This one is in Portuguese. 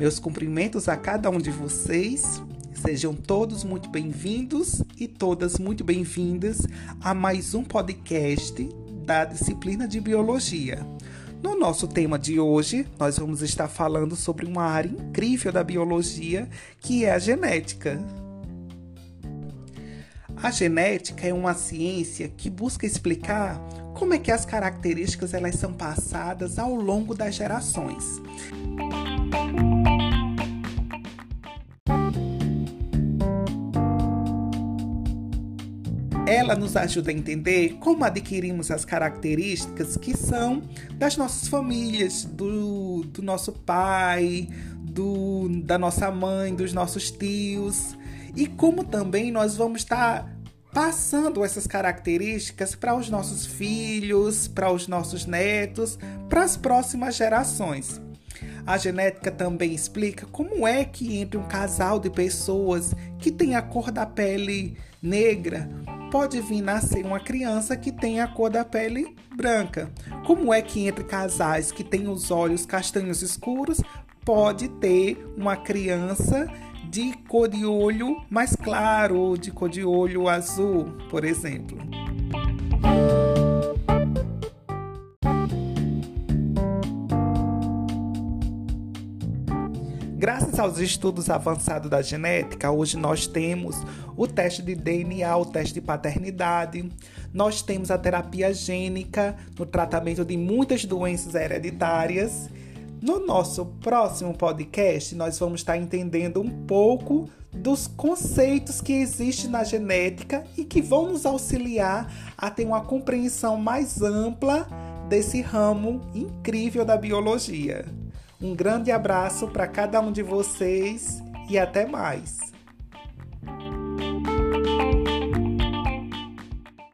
Meus cumprimentos a cada um de vocês. Sejam todos muito bem-vindos e todas muito bem-vindas a mais um podcast da disciplina de Biologia. No nosso tema de hoje, nós vamos estar falando sobre uma área incrível da biologia, que é a genética. A genética é uma ciência que busca explicar como é que as características elas são passadas ao longo das gerações. Ela nos ajuda a entender como adquirimos as características que são das nossas famílias, do, do nosso pai, do, da nossa mãe, dos nossos tios, e como também nós vamos estar passando essas características para os nossos filhos, para os nossos netos, para as próximas gerações. A genética também explica como é que entre um casal de pessoas que tem a cor da pele negra pode vir nascer uma criança que tem a cor da pele branca. Como é que entre casais que têm os olhos castanhos escuros pode ter uma criança de cor de olho mais claro de cor de olho azul, por exemplo? Graças aos estudos avançados da genética, hoje nós temos o teste de DNA, o teste de paternidade, nós temos a terapia gênica no tratamento de muitas doenças hereditárias. No nosso próximo podcast, nós vamos estar entendendo um pouco dos conceitos que existem na genética e que vão nos auxiliar a ter uma compreensão mais ampla desse ramo incrível da biologia. Um grande abraço para cada um de vocês e até mais!